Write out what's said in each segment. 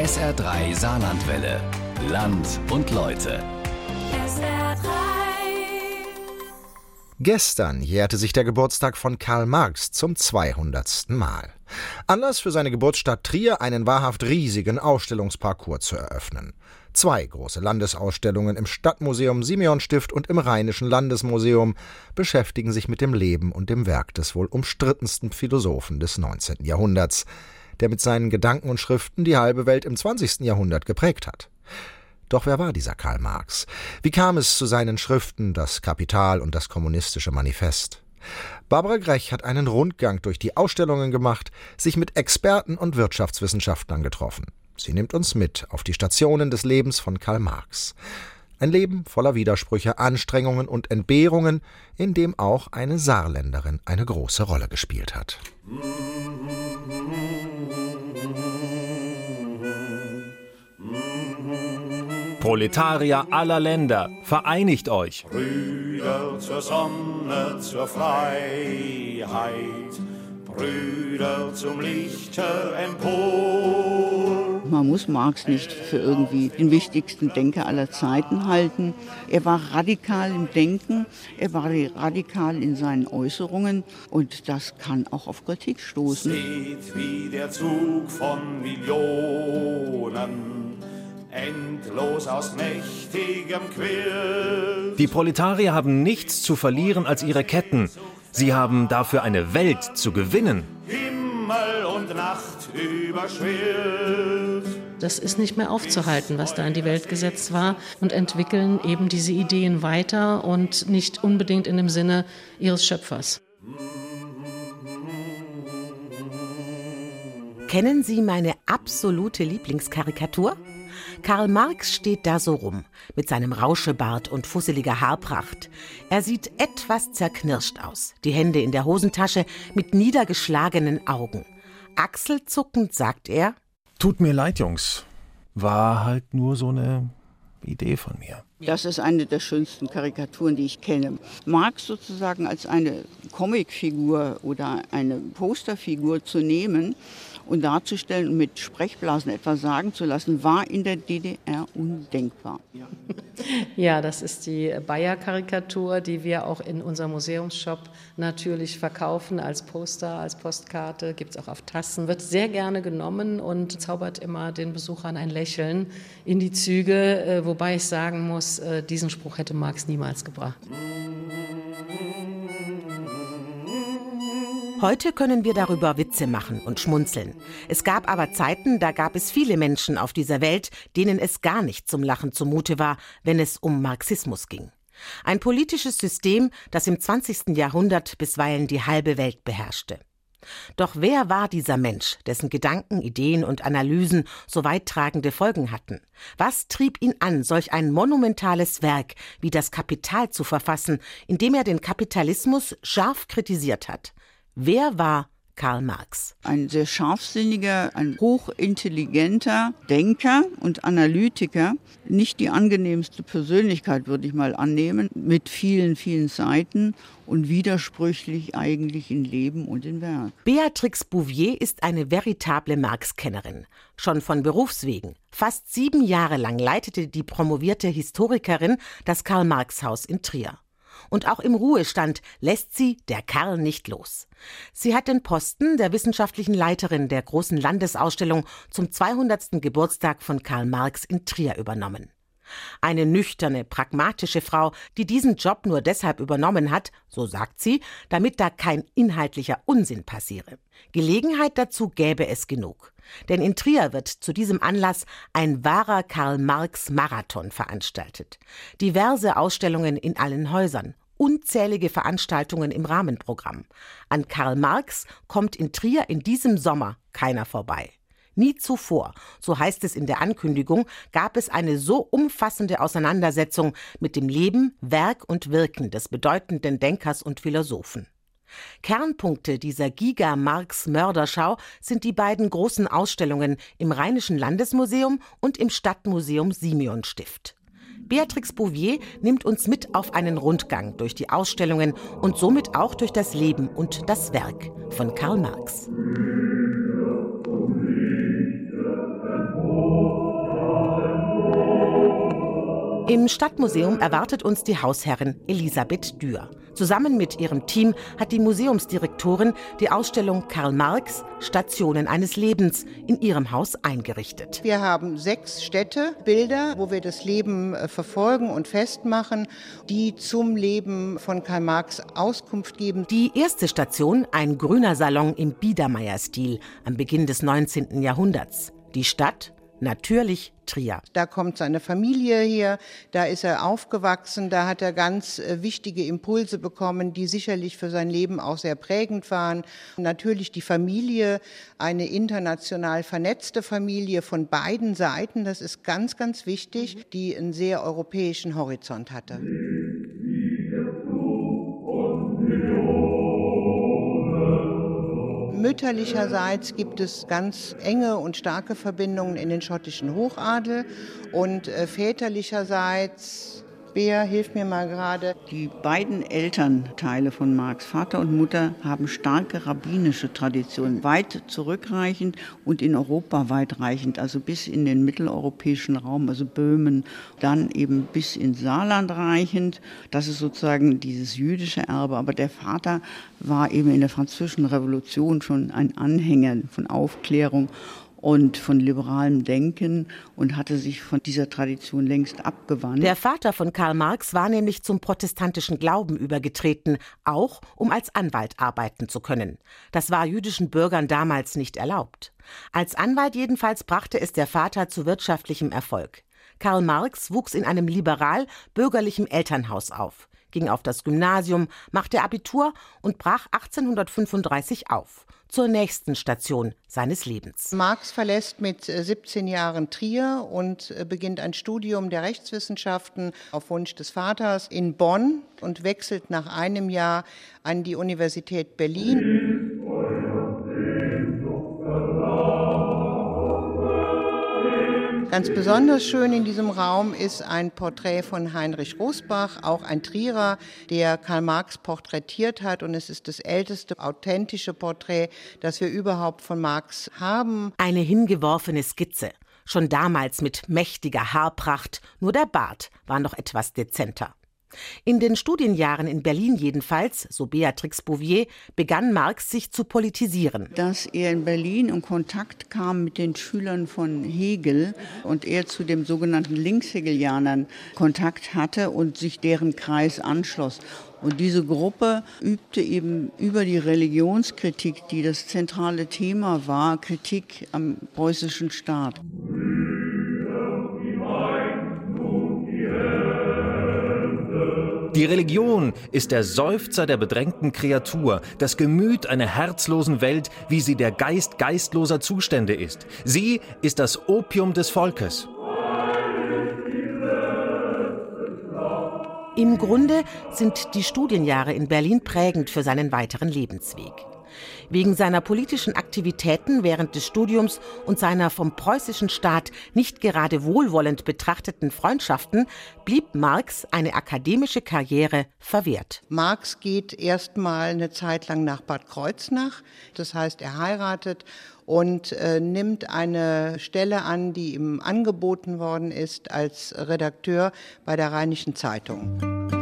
SR3 Saarlandwelle. Land und Leute. SR3. Gestern jährte sich der Geburtstag von Karl Marx zum 200. Mal. Anlass für seine Geburtsstadt Trier, einen wahrhaft riesigen Ausstellungsparcours zu eröffnen. Zwei große Landesausstellungen im Stadtmuseum Simeonstift und im Rheinischen Landesmuseum beschäftigen sich mit dem Leben und dem Werk des wohl umstrittensten Philosophen des 19. Jahrhunderts, der mit seinen Gedanken und Schriften die halbe Welt im 20. Jahrhundert geprägt hat. Doch wer war dieser Karl Marx? Wie kam es zu seinen Schriften Das Kapital und das Kommunistische Manifest? Barbara Grech hat einen Rundgang durch die Ausstellungen gemacht, sich mit Experten und Wirtschaftswissenschaftlern getroffen. Sie nimmt uns mit auf die Stationen des Lebens von Karl Marx. Ein Leben voller Widersprüche, Anstrengungen und Entbehrungen, in dem auch eine Saarländerin eine große Rolle gespielt hat. Proletarier aller Länder, vereinigt euch. Brüder zur Sonne, zur Freiheit, Brüder zum Lichte empor. Man muss Marx nicht für irgendwie den wichtigsten Denker aller Zeiten halten. Er war radikal im Denken, er war radikal in seinen Äußerungen und das kann auch auf Kritik stoßen. Seht, wie der Zug von Millionen endlos aus mächtigem Quill. Die Proletarier haben nichts zu verlieren als ihre Ketten. Sie haben dafür eine Welt zu gewinnen. Himmel und Nacht überschwillt. Das ist nicht mehr aufzuhalten, was da in die Welt gesetzt war und entwickeln eben diese Ideen weiter und nicht unbedingt in dem Sinne ihres Schöpfers. Kennen Sie meine absolute Lieblingskarikatur? Karl Marx steht da so rum, mit seinem Rauschebart und fusseliger Haarpracht. Er sieht etwas zerknirscht aus, die Hände in der Hosentasche, mit niedergeschlagenen Augen. Achselzuckend sagt er, Tut mir leid, Jungs. War halt nur so eine Idee von mir. Das ist eine der schönsten Karikaturen, die ich kenne. Marx sozusagen als eine Comicfigur oder eine Posterfigur zu nehmen und darzustellen und mit Sprechblasen etwas sagen zu lassen, war in der DDR undenkbar. Ja, das ist die Bayer-Karikatur, die wir auch in unserem Museumsshop natürlich verkaufen als Poster, als Postkarte, gibt es auch auf Tassen, wird sehr gerne genommen und zaubert immer den Besuchern ein Lächeln in die Züge, äh, wobei ich sagen muss, äh, diesen Spruch hätte Marx niemals gebracht. Heute können wir darüber Witze machen und schmunzeln. Es gab aber Zeiten, da gab es viele Menschen auf dieser Welt, denen es gar nicht zum Lachen zumute war, wenn es um Marxismus ging. Ein politisches System, das im 20. Jahrhundert bisweilen die halbe Welt beherrschte. Doch wer war dieser Mensch, dessen Gedanken, Ideen und Analysen so weittragende Folgen hatten? Was trieb ihn an, solch ein monumentales Werk wie das Kapital zu verfassen, in dem er den Kapitalismus scharf kritisiert hat? Wer war Karl Marx? Ein sehr scharfsinniger, ein hochintelligenter Denker und Analytiker. Nicht die angenehmste Persönlichkeit, würde ich mal annehmen, mit vielen, vielen Seiten und widersprüchlich eigentlich in Leben und in Werk. Beatrix Bouvier ist eine veritable Marx-Kennerin. Schon von Berufswegen. Fast sieben Jahre lang leitete die promovierte Historikerin das Karl-Marx-Haus in Trier. Und auch im Ruhestand lässt sie der Kerl nicht los. Sie hat den Posten der wissenschaftlichen Leiterin der großen Landesausstellung zum 200. Geburtstag von Karl Marx in Trier übernommen. Eine nüchterne, pragmatische Frau, die diesen Job nur deshalb übernommen hat, so sagt sie, damit da kein inhaltlicher Unsinn passiere. Gelegenheit dazu gäbe es genug. Denn in Trier wird zu diesem Anlass ein wahrer Karl Marx Marathon veranstaltet. Diverse Ausstellungen in allen Häusern, unzählige Veranstaltungen im Rahmenprogramm. An Karl Marx kommt in Trier in diesem Sommer keiner vorbei. Nie zuvor, so heißt es in der Ankündigung, gab es eine so umfassende Auseinandersetzung mit dem Leben, Werk und Wirken des bedeutenden Denkers und Philosophen. Kernpunkte dieser Giga-Marx-Mörderschau sind die beiden großen Ausstellungen im Rheinischen Landesmuseum und im Stadtmuseum Simeon Stift. Beatrix Bouvier nimmt uns mit auf einen Rundgang durch die Ausstellungen und somit auch durch das Leben und das Werk von Karl Marx. Im Stadtmuseum erwartet uns die Hausherrin Elisabeth Dürr. Zusammen mit ihrem Team hat die Museumsdirektorin die Ausstellung Karl Marx Stationen eines Lebens in ihrem Haus eingerichtet. Wir haben sechs Städte, Bilder, wo wir das Leben äh, verfolgen und festmachen, die zum Leben von Karl Marx Auskunft geben. Die erste Station, ein grüner Salon im Biedermeier-Stil am Beginn des 19. Jahrhunderts. Die Stadt Natürlich Trier. Da kommt seine Familie her, da ist er aufgewachsen, da hat er ganz äh, wichtige Impulse bekommen, die sicherlich für sein Leben auch sehr prägend waren. Natürlich die Familie, eine international vernetzte Familie von beiden Seiten, das ist ganz, ganz wichtig, die einen sehr europäischen Horizont hatte. Mütterlicherseits gibt es ganz enge und starke Verbindungen in den schottischen Hochadel. Und äh, väterlicherseits Bea, hilf mir mal gerade. Die beiden Elternteile von Marx, Vater und Mutter, haben starke rabbinische Traditionen, weit zurückreichend und in Europa weitreichend, also bis in den mitteleuropäischen Raum, also Böhmen, dann eben bis ins Saarland reichend. Das ist sozusagen dieses jüdische Erbe. Aber der Vater war eben in der französischen Revolution schon ein Anhänger von Aufklärung und von liberalem Denken und hatte sich von dieser Tradition längst abgewandt. Der Vater von Karl Marx war nämlich zum protestantischen Glauben übergetreten, auch um als Anwalt arbeiten zu können. Das war jüdischen Bürgern damals nicht erlaubt. Als Anwalt jedenfalls brachte es der Vater zu wirtschaftlichem Erfolg. Karl Marx wuchs in einem liberal-bürgerlichen Elternhaus auf, ging auf das Gymnasium, machte Abitur und brach 1835 auf zur nächsten Station seines Lebens. Marx verlässt mit 17 äh, Jahren Trier und äh, beginnt ein Studium der Rechtswissenschaften auf Wunsch des Vaters in Bonn und wechselt nach einem Jahr an die Universität Berlin. Ganz besonders schön in diesem Raum ist ein Porträt von Heinrich Rosbach, auch ein Trierer, der Karl Marx porträtiert hat. Und es ist das älteste authentische Porträt, das wir überhaupt von Marx haben. Eine hingeworfene Skizze. Schon damals mit mächtiger Haarpracht, nur der Bart war noch etwas dezenter. In den Studienjahren in Berlin jedenfalls, so Beatrix Bouvier, begann Marx sich zu politisieren. Dass er in Berlin in Kontakt kam mit den Schülern von Hegel und er zu den sogenannten Linkshegelianern Kontakt hatte und sich deren Kreis anschloss. Und diese Gruppe übte eben über die Religionskritik, die das zentrale Thema war, Kritik am preußischen Staat. Die Religion ist der Seufzer der bedrängten Kreatur, das Gemüt einer herzlosen Welt, wie sie der Geist geistloser Zustände ist. Sie ist das Opium des Volkes. Im Grunde sind die Studienjahre in Berlin prägend für seinen weiteren Lebensweg. Wegen seiner politischen Aktivitäten während des Studiums und seiner vom preußischen Staat nicht gerade wohlwollend betrachteten Freundschaften blieb Marx eine akademische Karriere verwehrt. Marx geht erstmal eine Zeit lang nach Bad Kreuznach, das heißt, er heiratet und äh, nimmt eine Stelle an, die ihm angeboten worden ist als Redakteur bei der Rheinischen Zeitung.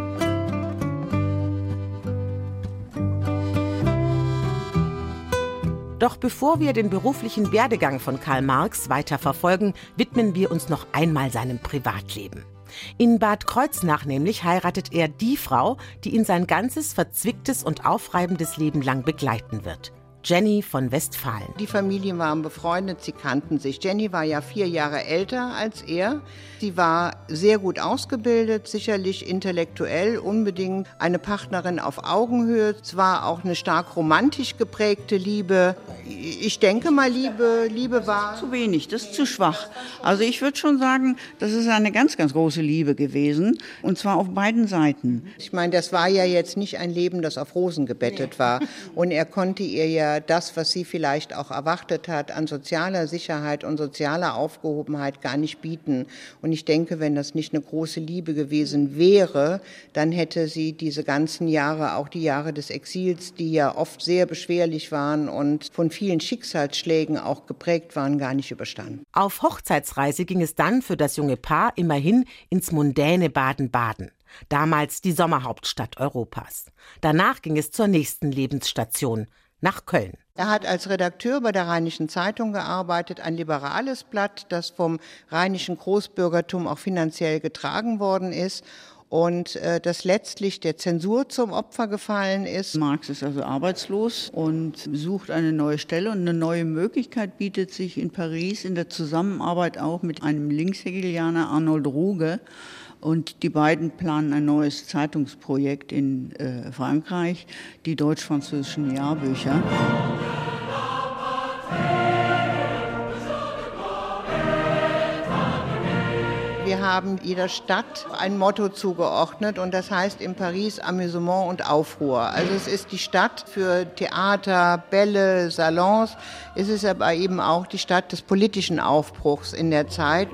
Doch bevor wir den beruflichen Werdegang von Karl Marx weiter verfolgen, widmen wir uns noch einmal seinem Privatleben. In Bad Kreuznach nämlich heiratet er die Frau, die ihn sein ganzes verzwicktes und aufreibendes Leben lang begleiten wird. Jenny von Westfalen. Die Familien waren befreundet, sie kannten sich. Jenny war ja vier Jahre älter als er. Sie war sehr gut ausgebildet, sicherlich intellektuell, unbedingt eine Partnerin auf Augenhöhe. Es war auch eine stark romantisch geprägte Liebe. Ich denke mal, Liebe, Liebe war. Zu wenig, das ist zu schwach. Also ich würde schon sagen, das ist eine ganz, ganz große Liebe gewesen. Und zwar auf beiden Seiten. Ich meine, das war ja jetzt nicht ein Leben, das auf Rosen gebettet war. Und er konnte ihr ja das, was sie vielleicht auch erwartet hat, an sozialer Sicherheit und sozialer Aufgehobenheit gar nicht bieten. Und ich denke, wenn das nicht eine große Liebe gewesen wäre, dann hätte sie diese ganzen Jahre, auch die Jahre des Exils, die ja oft sehr beschwerlich waren und von vielen Schicksalsschlägen auch geprägt waren, gar nicht überstanden. Auf Hochzeitsreise ging es dann für das junge Paar immerhin ins mundäne Baden-Baden damals die Sommerhauptstadt Europas. Danach ging es zur nächsten Lebensstation, nach Köln. Er hat als Redakteur bei der Rheinischen Zeitung gearbeitet, ein liberales Blatt, das vom rheinischen Großbürgertum auch finanziell getragen worden ist und äh, das letztlich der Zensur zum Opfer gefallen ist. Marx ist also arbeitslos und sucht eine neue Stelle und eine neue Möglichkeit bietet sich in Paris in der Zusammenarbeit auch mit einem Linkshegelianer Arnold Ruge und die beiden planen ein neues Zeitungsprojekt in äh, Frankreich, die deutsch-französischen Jahrbücher. Wir haben jeder Stadt ein Motto zugeordnet und das heißt in Paris Amüsement und Aufruhr. Also es ist die Stadt für Theater, Bälle, Salons. Es ist aber eben auch die Stadt des politischen Aufbruchs in der Zeit.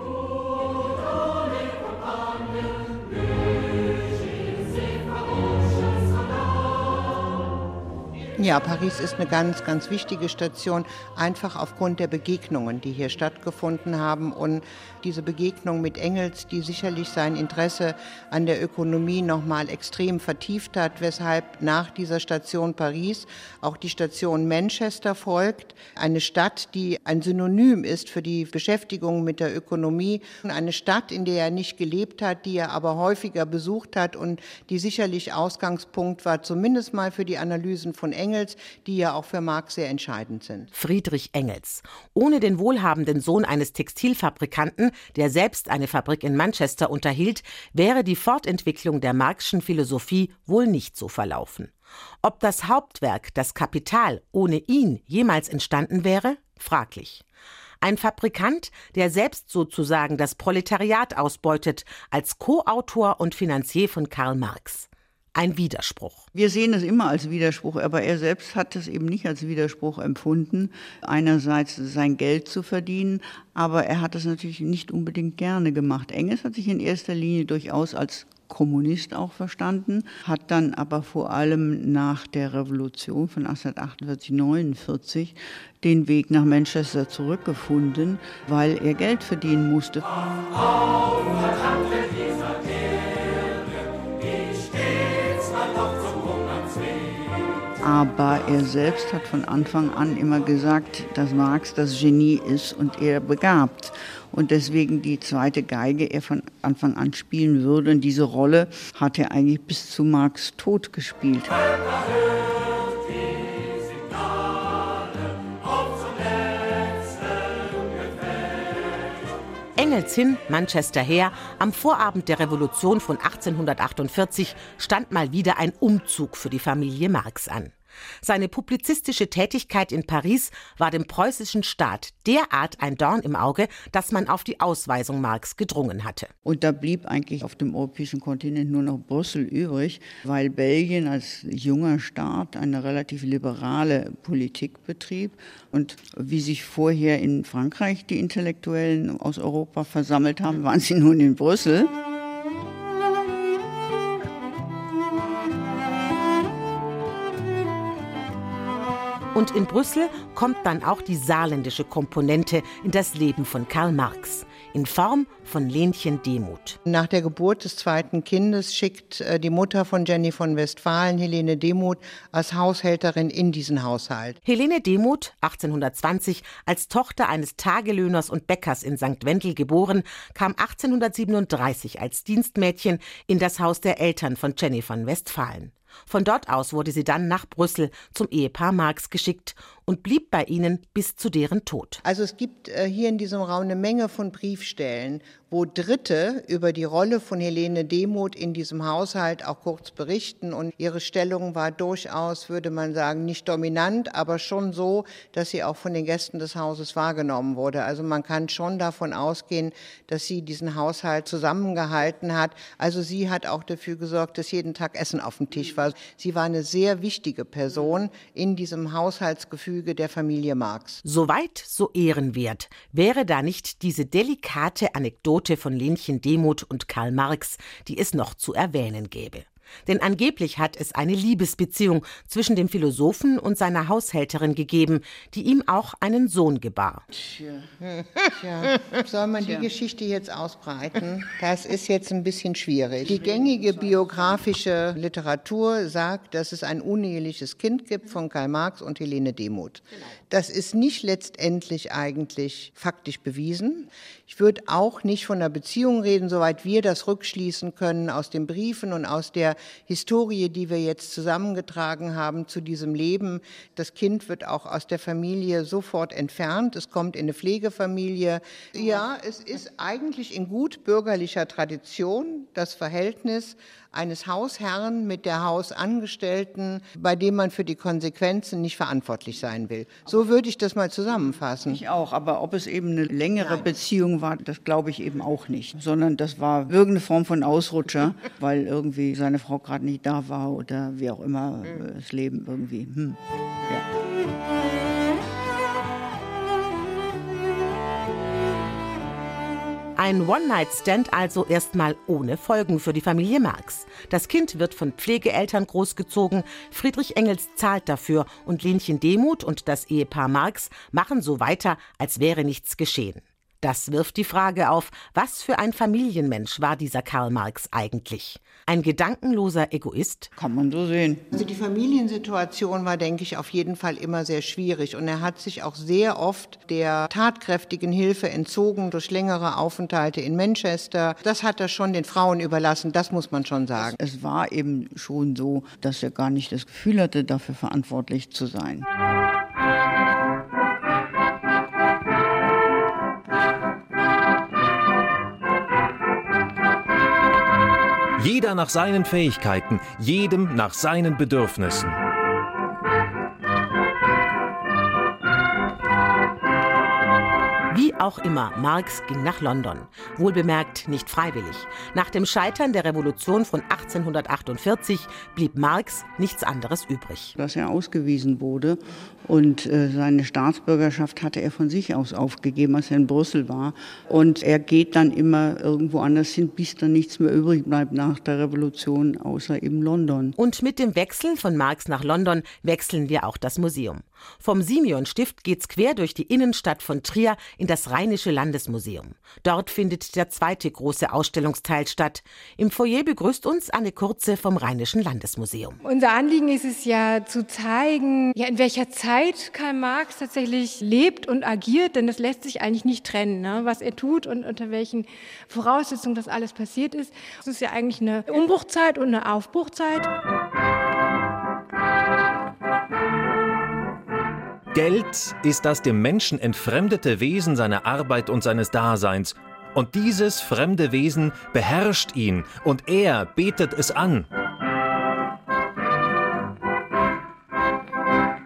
Ja, Paris ist eine ganz, ganz wichtige Station, einfach aufgrund der Begegnungen, die hier stattgefunden haben. Und diese Begegnung mit Engels, die sicherlich sein Interesse an der Ökonomie nochmal extrem vertieft hat, weshalb nach dieser Station Paris auch die Station Manchester folgt, eine Stadt, die ein Synonym ist für die Beschäftigung mit der Ökonomie, eine Stadt, in der er nicht gelebt hat, die er aber häufiger besucht hat und die sicherlich Ausgangspunkt war, zumindest mal für die Analysen von Engels Engels, die ja auch für Marx sehr entscheidend sind. Friedrich Engels. Ohne den wohlhabenden Sohn eines Textilfabrikanten, der selbst eine Fabrik in Manchester unterhielt, wäre die Fortentwicklung der Marxischen Philosophie wohl nicht so verlaufen. Ob das Hauptwerk, das Kapital, ohne ihn jemals entstanden wäre? Fraglich. Ein Fabrikant, der selbst sozusagen das Proletariat ausbeutet, als Co-Autor und Finanzier von Karl Marx ein Widerspruch. Wir sehen es immer als Widerspruch, aber er selbst hat es eben nicht als Widerspruch empfunden, einerseits sein Geld zu verdienen, aber er hat es natürlich nicht unbedingt gerne gemacht. Engels hat sich in erster Linie durchaus als Kommunist auch verstanden, hat dann aber vor allem nach der Revolution von 1848, 49 den Weg nach Manchester zurückgefunden, weil er Geld verdienen musste. Auf, auf, aber er selbst hat von Anfang an immer gesagt, dass Marx das Genie ist und er begabt. Und deswegen die zweite Geige er von Anfang an spielen würde. Und diese Rolle hat er eigentlich bis zu Marx Tod gespielt. Engels hin, Manchester her, am Vorabend der Revolution von 1848 stand mal wieder ein Umzug für die Familie Marx an. Seine publizistische Tätigkeit in Paris war dem preußischen Staat derart ein Dorn im Auge, dass man auf die Ausweisung Marx gedrungen hatte. Und da blieb eigentlich auf dem europäischen Kontinent nur noch Brüssel übrig, weil Belgien als junger Staat eine relativ liberale Politik betrieb. Und wie sich vorher in Frankreich die Intellektuellen aus Europa versammelt haben, waren sie nun in Brüssel. Und in Brüssel kommt dann auch die saarländische Komponente in das Leben von Karl Marx in Form von Lenchen Demuth. Nach der Geburt des zweiten Kindes schickt äh, die Mutter von Jenny von Westfalen, Helene Demuth, als Haushälterin in diesen Haushalt. Helene Demuth, 1820 als Tochter eines Tagelöhners und Bäckers in St. Wendel geboren, kam 1837 als Dienstmädchen in das Haus der Eltern von Jenny von Westfalen. Von dort aus wurde sie dann nach Brüssel zum Ehepaar Marx geschickt und blieb bei ihnen bis zu deren Tod. Also es gibt äh, hier in diesem Raum eine Menge von Briefstellen, wo Dritte über die Rolle von Helene Demuth in diesem Haushalt auch kurz berichten. Und ihre Stellung war durchaus, würde man sagen, nicht dominant, aber schon so, dass sie auch von den Gästen des Hauses wahrgenommen wurde. Also man kann schon davon ausgehen, dass sie diesen Haushalt zusammengehalten hat. Also sie hat auch dafür gesorgt, dass jeden Tag Essen auf dem Tisch war. Sie war eine sehr wichtige Person in diesem Haushaltsgefüge der Familie Marx. Soweit so ehrenwert. Wäre da nicht diese delikate Anekdote Anekdote von Lenchen Demuth und Karl Marx, die es noch zu erwähnen gäbe. Denn angeblich hat es eine Liebesbeziehung zwischen dem Philosophen und seiner Haushälterin gegeben, die ihm auch einen Sohn gebar. Tja, Tja. soll man die Geschichte jetzt ausbreiten? Das ist jetzt ein bisschen schwierig. Die gängige biografische Literatur sagt, dass es ein uneheliches Kind gibt von Karl Marx und Helene Demuth. Das ist nicht letztendlich eigentlich faktisch bewiesen. Ich würde auch nicht von einer Beziehung reden, soweit wir das rückschließen können aus den Briefen und aus der Historie, die wir jetzt zusammengetragen haben zu diesem Leben. Das Kind wird auch aus der Familie sofort entfernt. Es kommt in eine Pflegefamilie. Ja, es ist eigentlich in gut bürgerlicher Tradition das Verhältnis eines Hausherrn mit der Hausangestellten, bei dem man für die Konsequenzen nicht verantwortlich sein will. So würde ich das mal zusammenfassen. Ich auch, aber ob es eben eine längere Nein. Beziehung war, das glaube ich eben auch nicht, sondern das war irgendeine Form von Ausrutscher, weil irgendwie seine Frau gerade nicht da war oder wie auch immer hm. das Leben irgendwie. Hm. Ja. Ein One-Night-Stand also erstmal ohne Folgen für die Familie Marx. Das Kind wird von Pflegeeltern großgezogen, Friedrich Engels zahlt dafür und Lenchen Demuth und das Ehepaar Marx machen so weiter, als wäre nichts geschehen. Das wirft die Frage auf, was für ein Familienmensch war dieser Karl Marx eigentlich? Ein gedankenloser Egoist? Kann man so sehen. Also die Familiensituation war, denke ich, auf jeden Fall immer sehr schwierig. Und er hat sich auch sehr oft der tatkräftigen Hilfe entzogen durch längere Aufenthalte in Manchester. Das hat er schon den Frauen überlassen, das muss man schon sagen. Es war eben schon so, dass er gar nicht das Gefühl hatte, dafür verantwortlich zu sein. Jeder nach seinen Fähigkeiten, jedem nach seinen Bedürfnissen. Auch immer, Marx ging nach London. Wohlbemerkt nicht freiwillig. Nach dem Scheitern der Revolution von 1848 blieb Marx nichts anderes übrig. Dass er ausgewiesen wurde und äh, seine Staatsbürgerschaft hatte er von sich aus aufgegeben, als er in Brüssel war. Und er geht dann immer irgendwo anders hin, bis dann nichts mehr übrig bleibt nach der Revolution, außer eben London. Und mit dem Wechsel von Marx nach London wechseln wir auch das Museum. Vom Simeon-Stift geht's quer durch die Innenstadt von Trier in das Rheinische Landesmuseum. Dort findet der zweite große Ausstellungsteil statt. Im Foyer begrüßt uns Anne Kurze vom Rheinischen Landesmuseum. Unser Anliegen ist es ja zu zeigen, ja, in welcher Zeit Karl Marx tatsächlich lebt und agiert, denn das lässt sich eigentlich nicht trennen, ne? was er tut und unter welchen Voraussetzungen das alles passiert ist. Es ist ja eigentlich eine Umbruchzeit und eine Aufbruchzeit. Geld ist das dem Menschen entfremdete Wesen seiner Arbeit und seines Daseins. Und dieses fremde Wesen beherrscht ihn und er betet es an.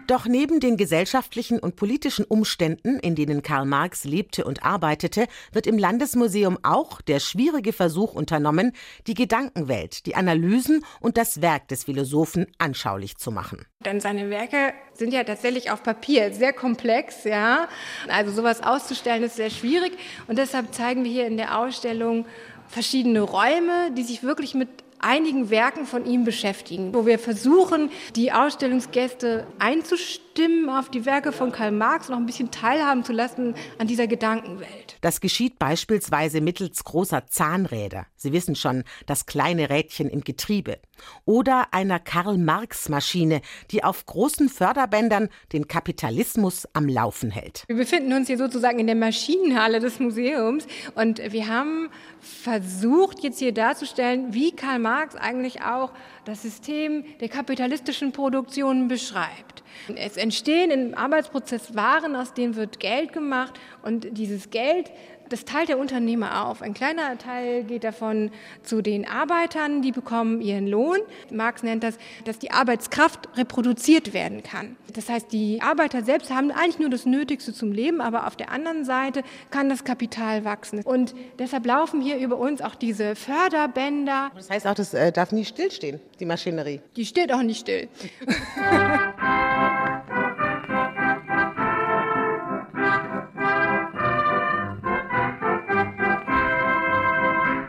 Doch neben den gesellschaftlichen und politischen Umständen, in denen Karl Marx lebte und arbeitete, wird im Landesmuseum auch der schwierige Versuch unternommen, die Gedankenwelt, die Analysen und das Werk des Philosophen anschaulich zu machen. Denn seine Werke sind ja tatsächlich auf Papier sehr komplex, ja. Also sowas auszustellen ist sehr schwierig und deshalb zeigen wir hier in der Ausstellung verschiedene Räume, die sich wirklich mit einigen Werken von ihm beschäftigen, wo wir versuchen, die Ausstellungsgäste einzustimmen auf die Werke von Karl Marx und noch ein bisschen teilhaben zu lassen an dieser Gedankenwelt. Das geschieht beispielsweise mittels großer Zahnräder. Sie wissen schon, das kleine Rädchen im Getriebe. Oder einer Karl-Marx-Maschine, die auf großen Förderbändern den Kapitalismus am Laufen hält. Wir befinden uns hier sozusagen in der Maschinenhalle des Museums und wir haben versucht, jetzt hier darzustellen, wie Karl Marx eigentlich auch das System der kapitalistischen Produktion beschreibt. Es entstehen im Arbeitsprozess Waren, aus denen wird Geld gemacht und dieses Geld das teilt der Unternehmer auf. Ein kleiner Teil geht davon zu den Arbeitern, die bekommen ihren Lohn. Marx nennt das, dass die Arbeitskraft reproduziert werden kann. Das heißt, die Arbeiter selbst haben eigentlich nur das Nötigste zum Leben, aber auf der anderen Seite kann das Kapital wachsen. Und deshalb laufen hier über uns auch diese Förderbänder. Das heißt auch, das äh, darf nie stillstehen, die Maschinerie. Die steht auch nicht still.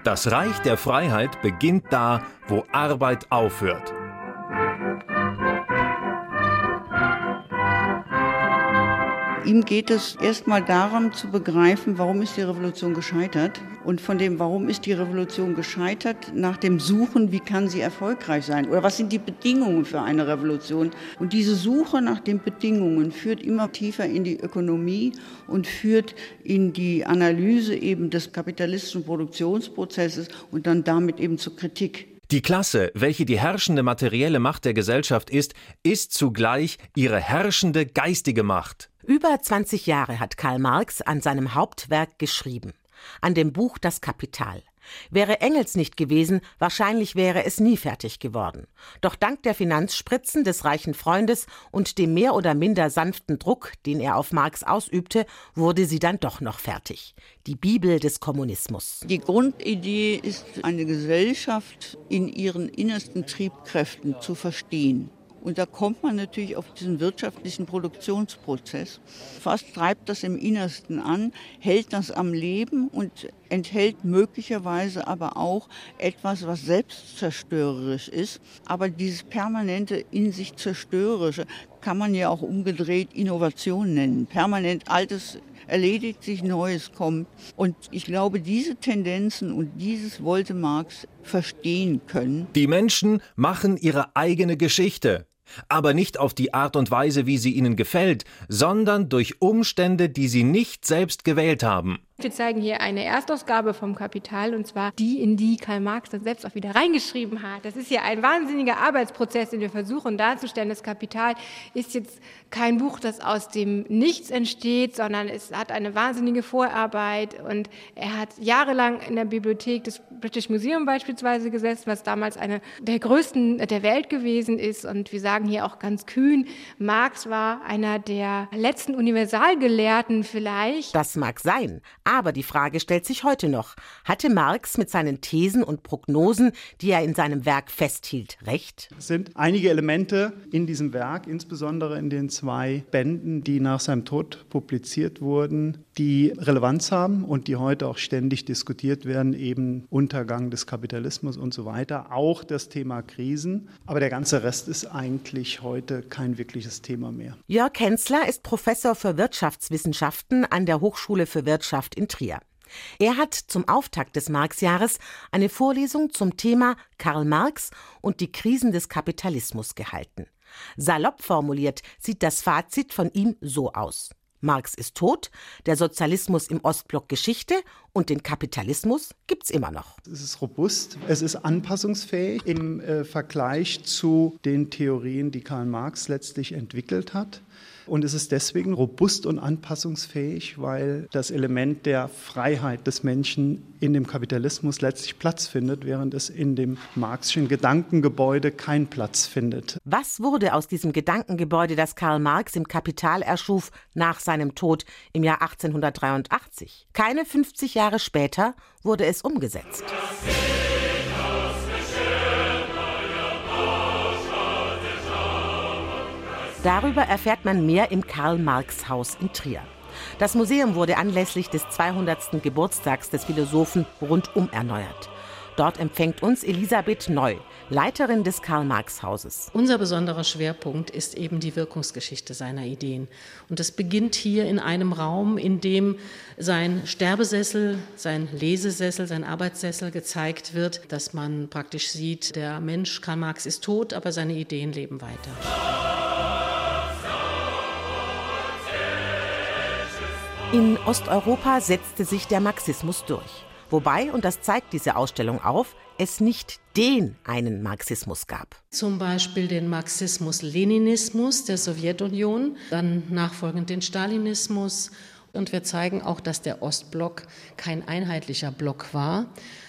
Das Reich der Freiheit beginnt da, wo Arbeit aufhört. Ihm geht es erstmal darum zu begreifen, warum ist die Revolution gescheitert und von dem, warum ist die Revolution gescheitert, nach dem Suchen, wie kann sie erfolgreich sein oder was sind die Bedingungen für eine Revolution. Und diese Suche nach den Bedingungen führt immer tiefer in die Ökonomie und führt in die Analyse eben des kapitalistischen Produktionsprozesses und dann damit eben zur Kritik. Die Klasse, welche die herrschende materielle Macht der Gesellschaft ist, ist zugleich ihre herrschende geistige Macht. Über 20 Jahre hat Karl Marx an seinem Hauptwerk geschrieben, an dem Buch Das Kapital. Wäre Engels nicht gewesen, wahrscheinlich wäre es nie fertig geworden. Doch dank der Finanzspritzen des reichen Freundes und dem mehr oder minder sanften Druck, den er auf Marx ausübte, wurde sie dann doch noch fertig. Die Bibel des Kommunismus. Die Grundidee ist, eine Gesellschaft in ihren innersten Triebkräften zu verstehen. Und da kommt man natürlich auf diesen wirtschaftlichen Produktionsprozess. Was treibt das im Innersten an, hält das am Leben und enthält möglicherweise aber auch etwas, was selbstzerstörerisch ist. Aber dieses permanente in sich zerstörerische kann man ja auch umgedreht Innovation nennen. Permanent Altes erledigt sich, Neues kommt. Und ich glaube, diese Tendenzen und dieses wollte Marx verstehen können. Die Menschen machen ihre eigene Geschichte aber nicht auf die Art und Weise, wie sie ihnen gefällt, sondern durch Umstände, die sie nicht selbst gewählt haben. Wir zeigen hier eine Erstausgabe vom Kapital und zwar die, in die Karl Marx dann selbst auch wieder reingeschrieben hat. Das ist hier ein wahnsinniger Arbeitsprozess, den wir versuchen darzustellen. Das Kapital ist jetzt kein Buch, das aus dem Nichts entsteht, sondern es hat eine wahnsinnige Vorarbeit und er hat jahrelang in der Bibliothek des British Museum beispielsweise gesessen, was damals eine der größten der Welt gewesen ist. Und wir sagen hier auch ganz kühn, Marx war einer der letzten Universalgelehrten vielleicht. Das mag sein. Aber die Frage stellt sich heute noch. Hatte Marx mit seinen Thesen und Prognosen, die er in seinem Werk festhielt, recht? Es sind einige Elemente in diesem Werk, insbesondere in den zwei Bänden, die nach seinem Tod publiziert wurden, die Relevanz haben und die heute auch ständig diskutiert werden, eben Untergang des Kapitalismus und so weiter, auch das Thema Krisen. Aber der ganze Rest ist eigentlich heute kein wirkliches Thema mehr. Jörg Hensler ist Professor für Wirtschaftswissenschaften an der Hochschule für Wirtschaft in Trier. Er hat zum Auftakt des Marx-Jahres eine Vorlesung zum Thema Karl Marx und die Krisen des Kapitalismus gehalten. Salopp formuliert sieht das Fazit von ihm so aus. Marx ist tot, der Sozialismus im Ostblock Geschichte und den Kapitalismus gibt's immer noch. Es ist robust, es ist anpassungsfähig im äh, Vergleich zu den Theorien, die Karl Marx letztlich entwickelt hat. Und es ist deswegen robust und anpassungsfähig, weil das Element der Freiheit des Menschen in dem Kapitalismus letztlich Platz findet, während es in dem Marxischen Gedankengebäude keinen Platz findet. Was wurde aus diesem Gedankengebäude, das Karl Marx im Kapital erschuf, nach seinem Tod im Jahr 1883? Keine 50 Jahre später wurde es umgesetzt. Darüber erfährt man mehr im Karl-Marx-Haus in Trier. Das Museum wurde anlässlich des 200. Geburtstags des Philosophen rundum erneuert. Dort empfängt uns Elisabeth Neu, Leiterin des Karl-Marx-Hauses. Unser besonderer Schwerpunkt ist eben die Wirkungsgeschichte seiner Ideen. Und das beginnt hier in einem Raum, in dem sein Sterbesessel, sein Lesesessel, sein Arbeitssessel gezeigt wird, dass man praktisch sieht, der Mensch Karl Marx ist tot, aber seine Ideen leben weiter. In Osteuropa setzte sich der Marxismus durch. Wobei, und das zeigt diese Ausstellung auf, es nicht den einen Marxismus gab. Zum Beispiel den Marxismus-Leninismus der Sowjetunion, dann nachfolgend den Stalinismus und wir zeigen auch, dass der Ostblock kein einheitlicher Block war.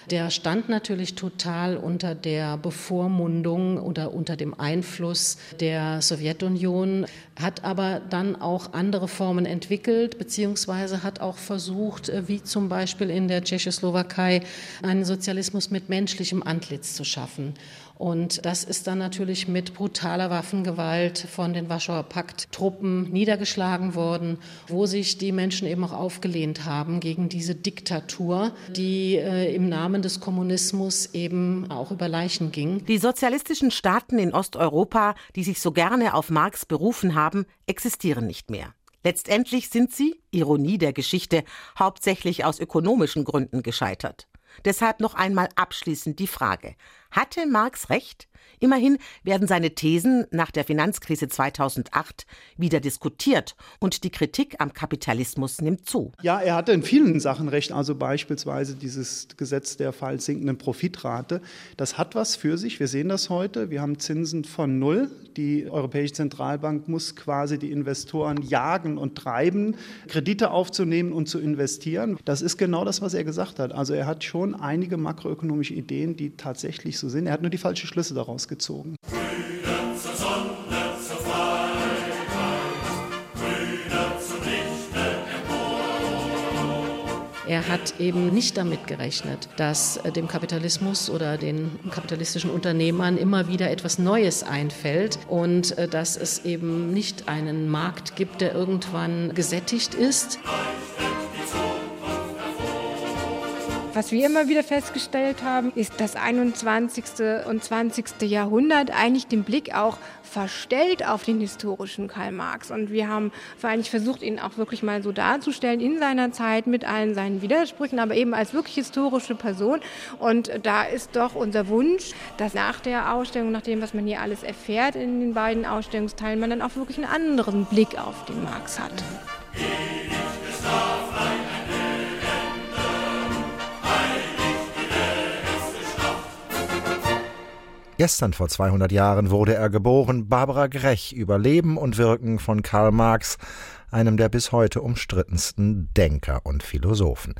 Der stand natürlich total unter der Bevormundung oder unter dem Einfluss der Sowjetunion, hat aber dann auch andere Formen entwickelt, beziehungsweise hat auch versucht, wie zum Beispiel in der Tschechoslowakei, einen Sozialismus mit menschlichem Antlitz zu schaffen. Und das ist dann natürlich mit brutaler Waffengewalt von den Warschauer Pakt-Truppen niedergeschlagen worden, wo sich die Menschen eben auch aufgelehnt haben gegen diese Diktatur, die äh, im Namen des Kommunismus eben auch über Leichen ging. Die sozialistischen Staaten in Osteuropa, die sich so gerne auf Marx berufen haben, existieren nicht mehr. Letztendlich sind sie, Ironie der Geschichte, hauptsächlich aus ökonomischen Gründen gescheitert. Deshalb noch einmal abschließend die Frage, hatte Marx recht? Immerhin werden seine Thesen nach der Finanzkrise 2008 wieder diskutiert und die Kritik am Kapitalismus nimmt zu. Ja, er hatte in vielen Sachen recht, also beispielsweise dieses Gesetz der falls sinkenden Profitrate. Das hat was für sich. Wir sehen das heute. Wir haben Zinsen von null. Die Europäische Zentralbank muss quasi die Investoren jagen und treiben, Kredite aufzunehmen und zu investieren. Das ist genau das, was er gesagt hat. Also er hat schon einige makroökonomische Ideen, die tatsächlich so sind. Er hat nur die falschen Schlüsse daraus gezogen. Er hat eben nicht damit gerechnet, dass äh, dem Kapitalismus oder den kapitalistischen Unternehmern immer wieder etwas Neues einfällt und äh, dass es eben nicht einen Markt gibt, der irgendwann gesättigt ist. Was wir immer wieder festgestellt haben, ist, dass 21. und 20. Jahrhundert eigentlich den Blick auch verstellt auf den historischen Karl Marx. Und wir haben allem versucht, ihn auch wirklich mal so darzustellen in seiner Zeit mit allen seinen Widersprüchen, aber eben als wirklich historische Person. Und da ist doch unser Wunsch, dass nach der Ausstellung, nach dem, was man hier alles erfährt in den beiden Ausstellungsteilen, man dann auch wirklich einen anderen Blick auf den Marx hat. Gestern vor 200 Jahren wurde er geboren, Barbara Grech über Leben und Wirken von Karl Marx, einem der bis heute umstrittensten Denker und Philosophen.